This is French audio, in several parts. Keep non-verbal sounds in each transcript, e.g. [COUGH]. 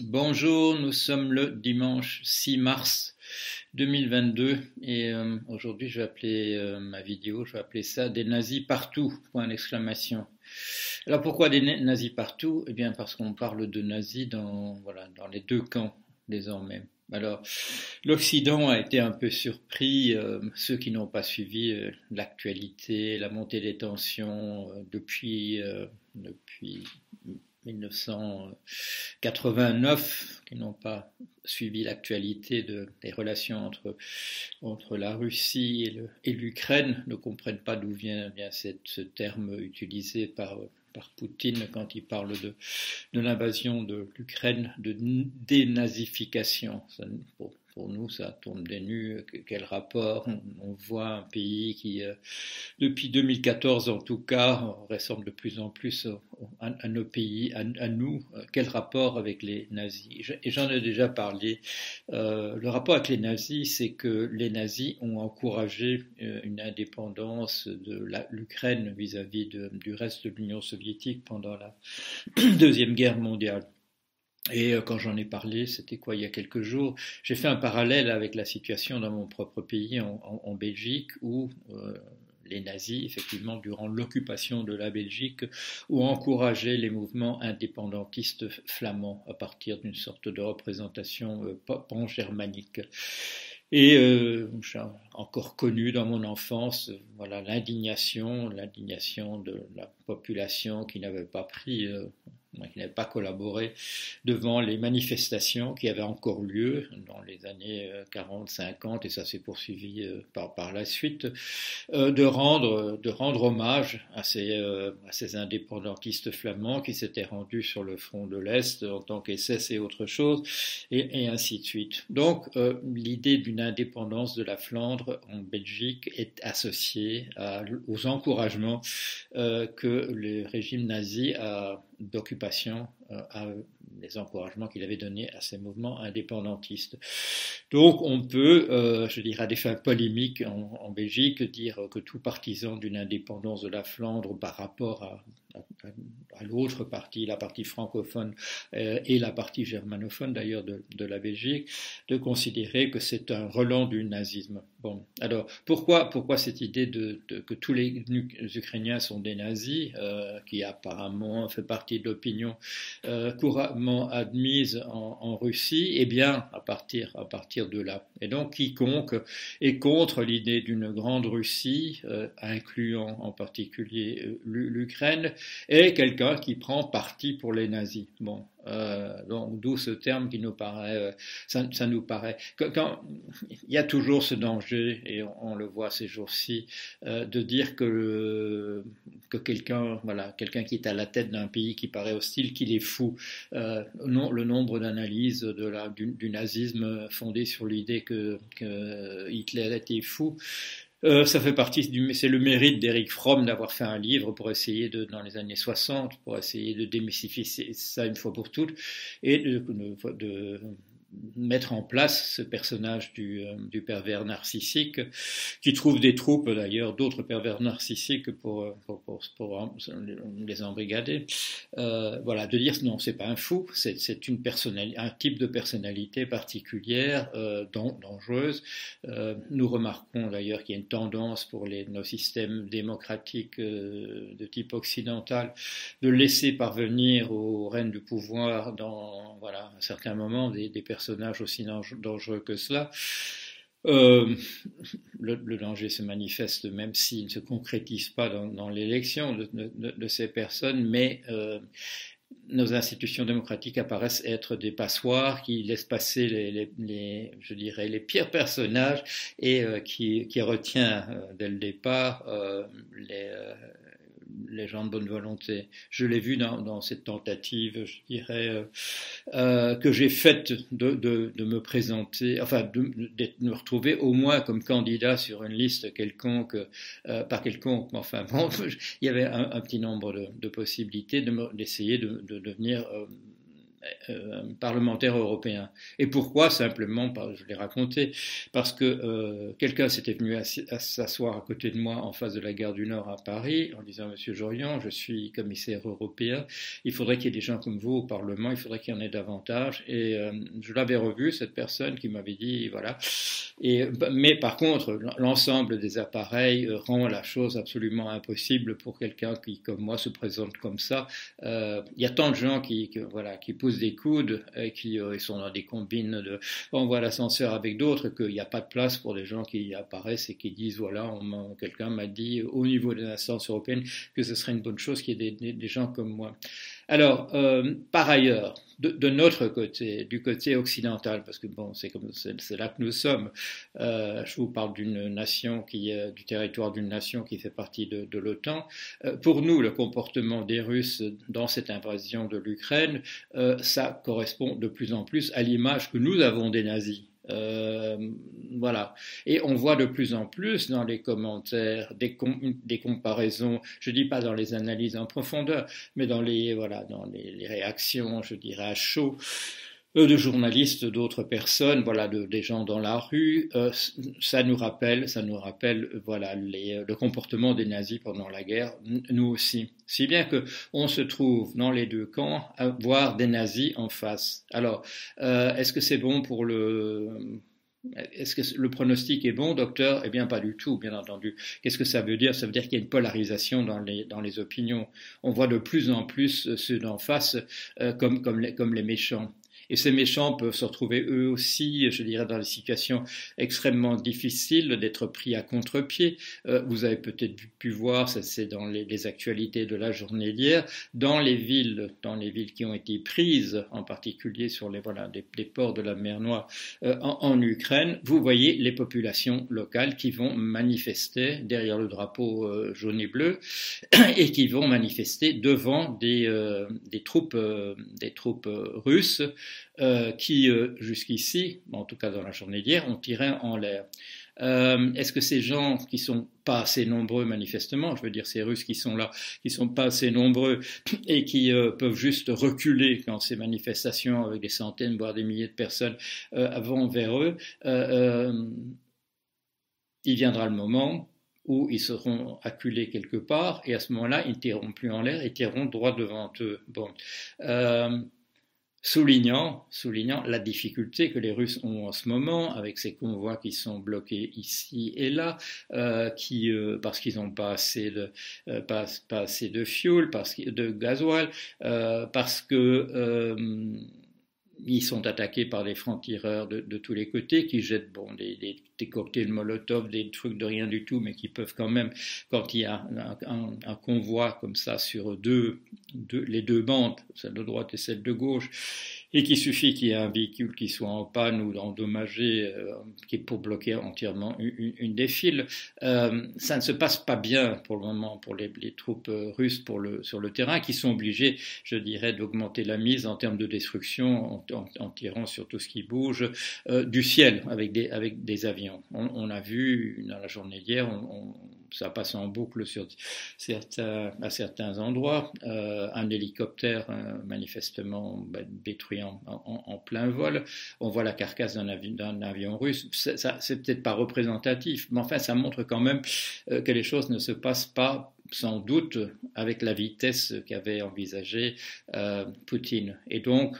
Bonjour, nous sommes le dimanche 6 mars 2022 et euh, aujourd'hui je vais appeler euh, ma vidéo, je vais appeler ça des nazis partout, point d'exclamation. Alors pourquoi des nazis partout? Eh bien parce qu'on parle de nazis dans, voilà, dans les deux camps désormais. Alors, l'Occident a été un peu surpris, euh, ceux qui n'ont pas suivi l'actualité, la montée des tensions depuis, depuis 1989, qui n'ont pas suivi l'actualité des relations entre, la Russie et l'Ukraine, ne comprennent pas d'où vient bien ce terme utilisé par, Poutine quand il parle de l'invasion de l'Ukraine, de dénazification. Pour nous, ça tombe des nues. Quel rapport? On, voit un pays qui, euh, depuis 2014 en tout cas, ressemble de plus en plus à, nos pays, à, nous. Quel rapport avec les nazis? Et j'en ai déjà parlé. Euh, le rapport avec les nazis, c'est que les nazis ont encouragé euh, une indépendance de l'Ukraine vis-à-vis du reste de l'Union soviétique pendant la [CLEARS THROAT] Deuxième Guerre mondiale. Et euh, quand j'en ai parlé, c'était quoi il y a quelques jours, j'ai fait un parallèle avec la situation dans mon propre pays, en, Belgique, où euh, les nazis, effectivement, durant l'occupation de la Belgique, ont encouragé les mouvements indépendantistes flamands à partir d'une sorte de représentation euh, pan-germanique. Et euh, j'ai encore connu dans mon enfance, voilà, l'indignation, l'indignation de la population qui n'avait pas pris qui n'avait pas collaboré devant les manifestations qui avaient encore lieu dans les années 40, euh, 50, et ça s'est poursuivi euh, par, par la suite, euh, de, rendre, de rendre hommage à ces, à ces indépendantistes flamands qui s'étaient rendus sur le front de l'Est en tant qu'SS et autre chose, et, et, ainsi de suite. Donc, l'idée d'une indépendance de la Flandre en Belgique est associée à, aux encouragements que le régime nazi a d'occupation euh, à les encouragements qu'il avait donnés à ces mouvements indépendantistes. Donc on peut, euh, je dirais à des fins polémiques en, Belgique, dire que tout partisan d'une indépendance de la Flandre par rapport à, à, l'autre partie, la partie francophone euh, et la partie germanophone d'ailleurs de, de, la Belgique, de considérer que c'est un relent du nazisme. Bon, alors pourquoi, pourquoi cette idée de, que tous les Ukrainiens sont des nazis, euh, qui apparemment fait partie de l'opinion euh, couramment admise en, en, Russie? Eh bien, à partir, à partir de là. Et donc, quiconque est contre l'idée d'une grande Russie, euh, incluant en particulier euh, l'Ukraine, est quelqu'un qui prend parti pour les nazis. Bon, euh, donc d'où ce terme qui nous paraît, euh, ça, nous paraît. Il y a toujours ce danger, et on, le voit ces jours-ci, euh, de dire que que quelqu'un, voilà, quelqu'un qui est à la tête d'un pays qui paraît hostile, qu'il est fou. Non, le nombre d'analyses du, nazisme fondées sur l'idée que Hitler était fou. Euh, ça fait partie c'est le mérite d'Eric Fromm d'avoir fait un livre pour essayer de, dans les années 60, pour essayer de démystifier ça une fois pour toutes et de mettre en place ce personnage du, euh, du, pervers narcissique, qui trouve des troupes d'ailleurs, d'autres pervers narcissiques pour, pour, pour les embrigader. Euh, voilà, de dire non, c'est pas un fou, c'est une un type de personnalité particulière, euh, dangereuse. Euh, nous remarquons d'ailleurs qu'il y a une tendance pour nos systèmes démocratiques euh, de type occidental de laisser parvenir aux rênes du pouvoir dans voilà, un certain moment des, des personnes personnage aussi dangereux que cela. Euh, le, danger se manifeste même s'il ne se concrétise pas dans, l'élection de, ces personnes, mais euh, nos institutions démocratiques apparaissent être des passoires qui laissent passer les, je dirais, les pires personnages et euh, qui, qui retient dès le départ les les gens de bonne volonté. Je l'ai vu dans, dans, cette tentative, je dirais, euh, euh, que j'ai faite de, de, de, me présenter, enfin de, de, me retrouver au moins comme candidat sur une liste quelconque, euh, pas quelconque, mais enfin [LAUGHS] bon, il y avait un, un petit nombre de, possibilités d'essayer de, devenir euh, parlementaires européens. Et pourquoi? Simplement, je l'ai raconté, parce que euh, quelqu'un s'était venu s'asseoir à côté de moi en face de la gare du Nord à Paris en disant Monsieur Jorion, je suis commissaire européen, il faudrait qu'il y ait des gens comme vous au Parlement, il faudrait qu'il y en ait davantage. Et euh, je l'avais revu, cette personne qui m'avait dit voilà. Et, mais par contre, l'ensemble des appareils rend la chose absolument impossible pour quelqu'un qui, comme moi, se présente comme ça. Il y a tant de gens qui, voilà, qui des coudes et qui euh, sont dans des combines de on voit l'ascenseur avec d'autres qu'il n'y a pas de place pour des gens qui apparaissent et qui disent voilà quelqu'un m'a dit au niveau des instances européennes que ce serait une bonne chose qu'il y ait des gens comme moi. Alors, euh, par ailleurs, de, notre côté, du côté occidental, parce que bon, c'est là que nous sommes. Euh, je vous parle d'une nation qui, du territoire d'une nation qui fait partie de, l'OTAN. Euh, pour nous, le comportement des Russes dans cette invasion de l'Ukraine, ça correspond de plus en plus à l'image que nous avons des nazis. Euh, voilà. Et on voit de plus en plus dans les commentaires des, comparaisons, je dis pas dans les analyses en profondeur, mais dans les, voilà, dans les réactions, je dirais à chaud, de journalistes, d'autres personnes, voilà, de, des gens dans la rue. Euh, ça nous rappelle, ça nous rappelle, voilà, les, le comportement des nazis pendant la guerre, nous aussi. Si bien que on se trouve dans les deux camps à voir des nazis en face. Alors, euh, est-ce que c'est bon pour le est-ce que le pronostic est bon, docteur? Eh bien, pas du tout, bien entendu. Qu'est-ce que ça veut dire? Ça veut dire qu'il y a une polarisation dans les, dans les opinions. On voit de plus en plus ceux d'en face euh, comme, comme, les, comme les méchants. Et ces méchants peuvent se retrouver eux aussi, je dirais, dans des situations extrêmement difficiles d'être pris à contre-pied. Euh, vous avez peut-être pu voir, ça c'est dans les, actualités de la journée d'hier, dans les villes, dans les villes qui ont été prises, en particulier sur les voilà des, ports de la mer Noire euh, en, Ukraine, vous voyez les populations locales qui vont manifester derrière le drapeau euh, jaune et bleu [CLEARS THROAT] et qui vont manifester devant des, des troupes des troupes russes euh, qui, euh, jusqu'ici, en tout cas dans la journée d'hier, ont tiré en l'air. Euh, est-ce que ces gens qui sont pas assez nombreux manifestement, je veux dire ces Russes qui sont là, qui sont pas assez nombreux et qui peuvent juste reculer quand ces manifestations avec des centaines voire des milliers de personnes vont vers eux, il viendra le moment où ils seront acculés quelque part et à ce moment-là ils ne tireront plus en l'air, ils tireront droit devant eux. Bon soulignant, soulignant la difficulté que les Russes ont en ce moment avec ces convois qui sont bloqués ici et là, euh, qui, euh, parce qu'ils n'ont pas assez de euh, pas, assez de fuel, parce de gasoil, parce que ils sont attaqués par des francs-tireurs de, tous les côtés qui jettent bon, des, des, des, cocktails Molotov, des trucs de rien du tout, mais qui peuvent quand même, quand il y a un, convoi comme ça sur deux, les deux bandes, celle de droite et celle de gauche, et qu'il suffit qu'il y ait un véhicule qui soit en panne ou endommagé, euh, qui pour bloquer entièrement une, une des files. Euh, ça ne se passe pas bien pour le moment pour les, les troupes euh, russes pour le, sur le terrain, qui sont obligées, je dirais, d'augmenter la mise en termes de destruction en, en, en tirant sur tout ce qui bouge euh, du ciel avec des, avec des avions. On, on a vu dans la journée d'hier, on, ça passe en boucle sur certains, à certains endroits. Euh, un hélicoptère euh, manifestement bah, détruit en, plein vol. On voit la carcasse d'un avion, russe. C'est peut-être pas représentatif, mais enfin ça montre quand même euh, que les choses ne se passent pas sans doute avec la vitesse qu'avait envisagé euh, Poutine. Et donc,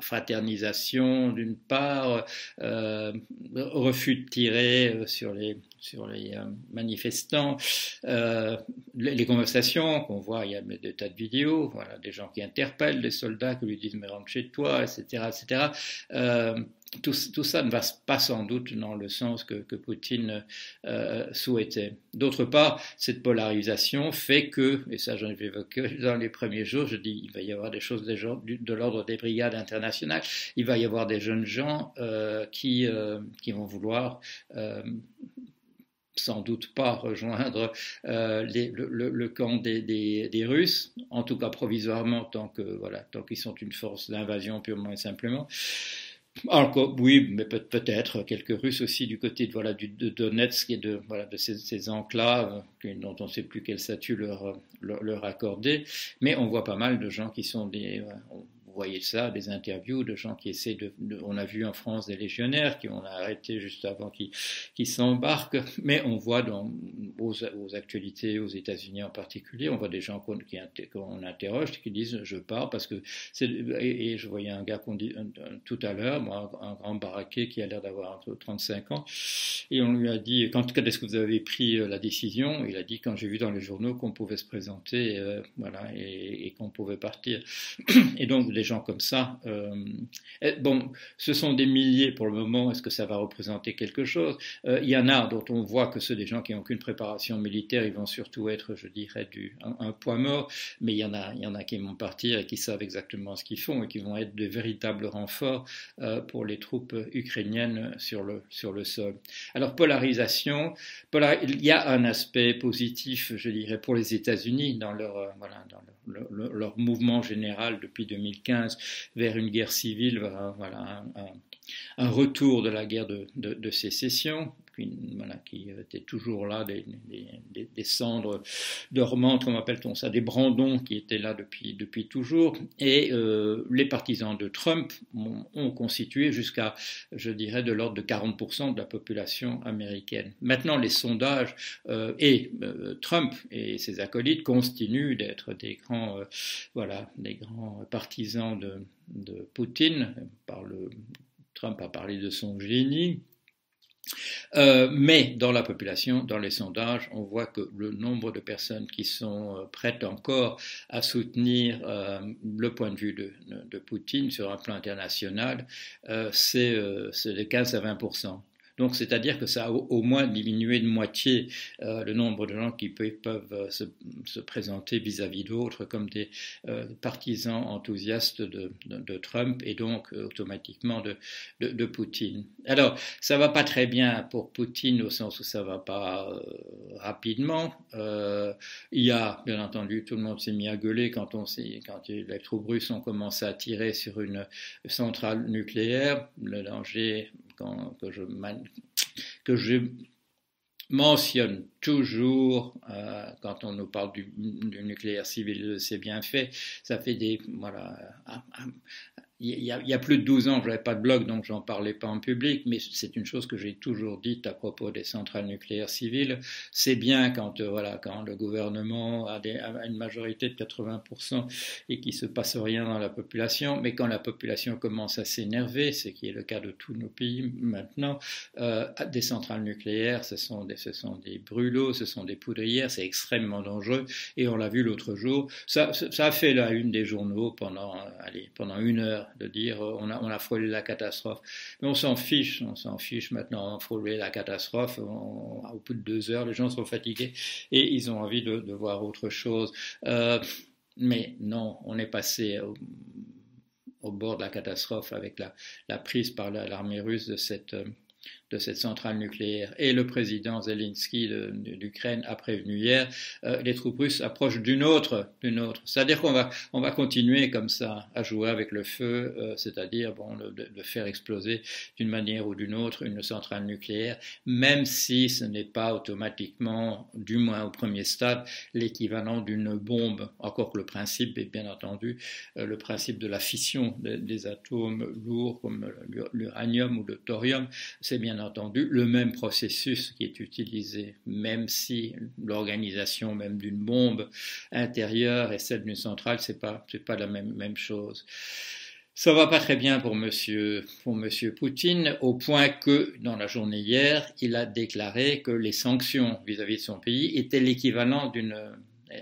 fraternisation d'une part, euh, refus de tirer euh, sur les, sur les euh, manifestants, euh, les, les, conversations qu'on voit, il y a des tas de vidéos, voilà, des gens qui interpellent des soldats, qui lui disent mais rentre chez toi, etc. etc. Euh, tout, ça ne va pas sans doute dans le sens que, Poutine euh, souhaitait. D'autre part, cette polarisation fait que, et ça j'en ai évoqué dans les premiers jours, je dis il va y avoir des choses de, l'ordre des brigades internationales, il va y avoir des jeunes gens euh, qui, euh, qui vont vouloir sans doute pas rejoindre le, camp des, Russes, en tout cas provisoirement, tant qu'ils sont une force d'invasion purement et simplement. Alors, oui, mais peut-être quelques Russes aussi du côté de, voilà, du, de Donetsk et de, voilà, de ces, ces enclaves dont on ne sait plus quel statut leur, leur, leur, accorder. Mais on voit pas mal de gens qui sont des, voyez ça, des interviews de gens qui essaient de, on a vu en France des légionnaires qui on a arrêté juste avant qu'ils s'embarquent, mais on voit dans, aux, actualités aux États-Unis en particulier, on voit des gens qu'on interroge qui disent je pars parce que et, je voyais un gars qu'on dit tout à l'heure, un, grand baraquet qui a l'air d'avoir entre 35 ans, et on lui a dit quand, quand est-ce que vous avez pris euh, la décision? Il a dit quand j'ai vu dans les journaux qu'on pouvait se présenter, euh, voilà, et, et qu'on pouvait partir. Et donc des gens comme ça, euh, eh, bon, ce sont des milliers pour le moment. Est-ce que ça va représenter quelque chose? Euh, Il y en a dont on voit que ceux des gens qui n'ont aucune préparation militaire, ils vont surtout être, je dirais, du, un, point mort. Mais il y en a, y en a qui vont partir et qui savent exactement ce qu'ils font et qui vont être de véritables renforts euh, pour les troupes ukrainiennes sur le sur le sol. Alors polarisation, il y a un aspect positif, je dirais, pour les États-Unis dans leur, leur mouvement général depuis 2015 vers une guerre civile, voilà, un, retour de la guerre de, de sécession, voilà, qui étaient toujours là, des, des, des, cendres dormantes, comment appelle-t-on ça, des brandons qui étaient là depuis, depuis toujours. Et euh, les partisans de Trump ont, constitué jusqu'à, je dirais, de l'ordre de 40% de la population américaine. Maintenant, les sondages euh, et euh, Trump et ses acolytes continuent d'être des grands, voilà, des grands partisans de, de Poutine. Par le, Trump a parlé de son génie. Euh, mais dans la population, dans les sondages, on voit que le nombre de personnes qui sont euh, prêtes encore à soutenir euh, le point de vue de, de, Poutine sur un plan international, c'est de 15 à 20 donc, c'est-à-dire que ça a au, moins diminué de moitié euh, le nombre de gens qui peuvent, euh, se, présenter vis-à-vis d'autres comme des euh, partisans enthousiastes de, Trump et donc automatiquement de, de, Poutine. Alors, ça va pas très bien pour Poutine au sens où ça va pas rapidement. il y a, bien entendu, tout le monde s'est mis à gueuler quand, on quand les troupes russes ont commencé à tirer sur une centrale nucléaire. Le danger que, je, que je mentionne toujours euh, quand on nous parle du, du nucléaire civil, c'est bien fait. Ça fait des voilà il y, a, il y, a, plus de 12 ans, je n'avais pas de blog, donc j'en parlais pas en public, mais c'est une chose que j'ai toujours dite à propos des centrales nucléaires civiles. C'est bien quand, euh, voilà, quand le gouvernement a, des, a, une majorité de 80% et qu'il se passe rien dans la population, mais quand la population commence à s'énerver, ce qui est le cas de tous nos pays maintenant, euh, des centrales nucléaires, ce sont des, ce sont des brûlots, ce sont des poudrières, c'est extrêmement dangereux, et on l'a vu l'autre jour. Ça, ça a fait la une des journaux pendant, allez, pendant une heure de dire euh, on a, on a frôlé la catastrophe. Mais on s'en fiche, on s'en fiche maintenant, on a frôlé la catastrophe. au bout de deux heures, les gens sont fatigués et ils ont envie de, voir autre chose. Euh, mais non, on est passé au, bord de la catastrophe avec la, la prise par l'armée russe de cette euh, de cette centrale nucléaire. Et le président Zelensky d'Ukraine a prévenu hier, euh, les troupes russes approchent d'une autre, d'une autre. C'est-à-dire qu'on va, on va continuer comme ça à jouer avec le feu, euh, c'est-à-dire bon, de, faire exploser d'une manière ou d'une autre une centrale nucléaire, même si ce n'est pas automatiquement, du moins au premier stade, l'équivalent d'une bombe. Encore que le principe est bien entendu euh, le principe de la fission des, des atomes lourds comme l'uranium ou le thorium, c'est bien entendu le même processus qui est utilisé, même si l'organisation même d'une bombe intérieure et celle d'une centrale, c'est pas pas la même chose. Ça va pas très bien pour monsieur, pour monsieur Poutine, au point que, dans la journée hier, il a déclaré que les sanctions vis à -vis de son pays étaient l'équivalent d'une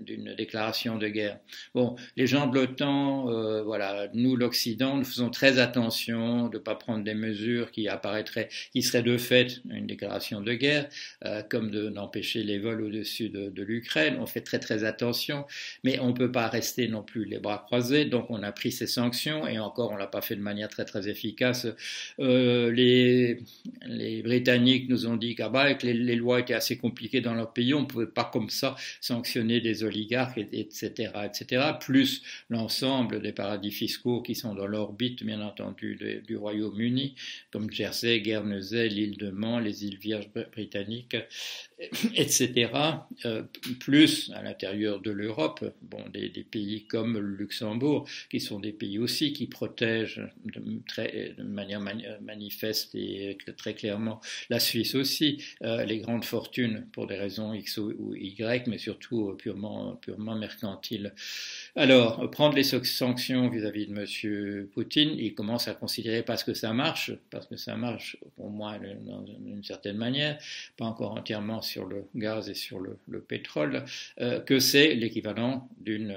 d'une déclaration de guerre. Bon, les gens de l'OTAN, euh, voilà, nous l'Occident, nous faisons très attention de ne pas prendre des mesures qui apparaîtraient, qui seraient de fait une déclaration de guerre, euh, comme d'empêcher les vols au-dessus de, de l'Ukraine. On fait très très attention, mais on ne peut pas rester non plus les bras croisés. Donc on a pris ces sanctions et encore on l'a pas fait de manière très très efficace. Euh, les, Britanniques nous ont dit que les, les, lois étaient assez compliquées dans leur pays, on ne pouvait pas comme ça sanctionner des des oligarques, etc., etc., plus l'ensemble des paradis fiscaux qui sont dans l'orbite, bien entendu, du Royaume-Uni, comme Jersey, Guernesey, l'île de Man, les îles Vierges britanniques, etc., euh, plus à l'intérieur de l'Europe, bon, des, pays comme le Luxembourg, qui sont des pays aussi qui protègent de, manière manifeste et très clairement la Suisse aussi, euh, les grandes fortunes pour des raisons X ou Y, mais surtout purement, purement mercantiles. Alors, prendre les sanctions vis-à-vis de M. Poutine, il commence à considérer parce que ça marche, parce que ça marche au moins d'une certaine manière, pas encore entièrement sur le gaz et sur le, pétrole, euh, que c'est l'équivalent d'une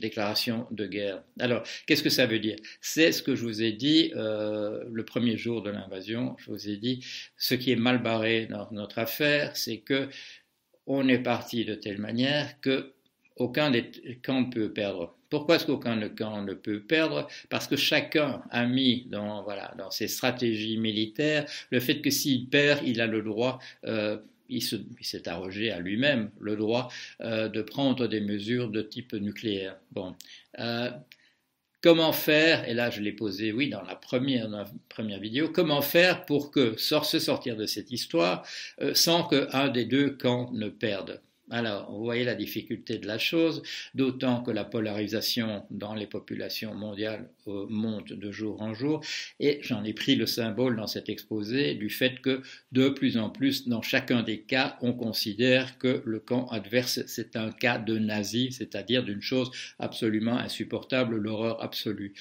déclaration de guerre. Alors, qu'est-ce que ça veut dire? C'est ce que je vous ai dit euh, le premier jour de l'invasion. Je vous ai dit, ce qui est mal barré dans notre affaire, c'est que on est parti de telle manière que aucun des camps ne peut perdre. Pourquoi est-ce qu'aucun camp ne peut perdre? Parce que chacun a mis dans, voilà, dans ses stratégies militaires le fait que s'il perd, il a le droit, euh, il s'est arrogé à lui-même le droit euh, de prendre des mesures de type nucléaire. Bon. Euh, comment faire, et là je l'ai posé, oui, dans la première, vidéo, comment faire pour que se sortir de cette histoire sans qu'un des deux camps ne perde alors, vous voyez la difficulté de la chose, d'autant que la polarisation dans les populations mondiales euh, monte de jour en jour, et j'en ai pris le symbole dans cet exposé du fait que de plus en plus, dans chacun des cas, on considère que le camp adverse, c'est un cas de nazi, c'est-à-dire d'une chose absolument insupportable, l'horreur absolue.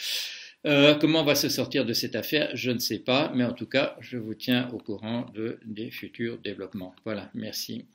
Euh, comment on va se sortir de cette affaire Je ne sais pas, mais en tout cas, je vous tiens au courant de, des futurs développements. Voilà, merci.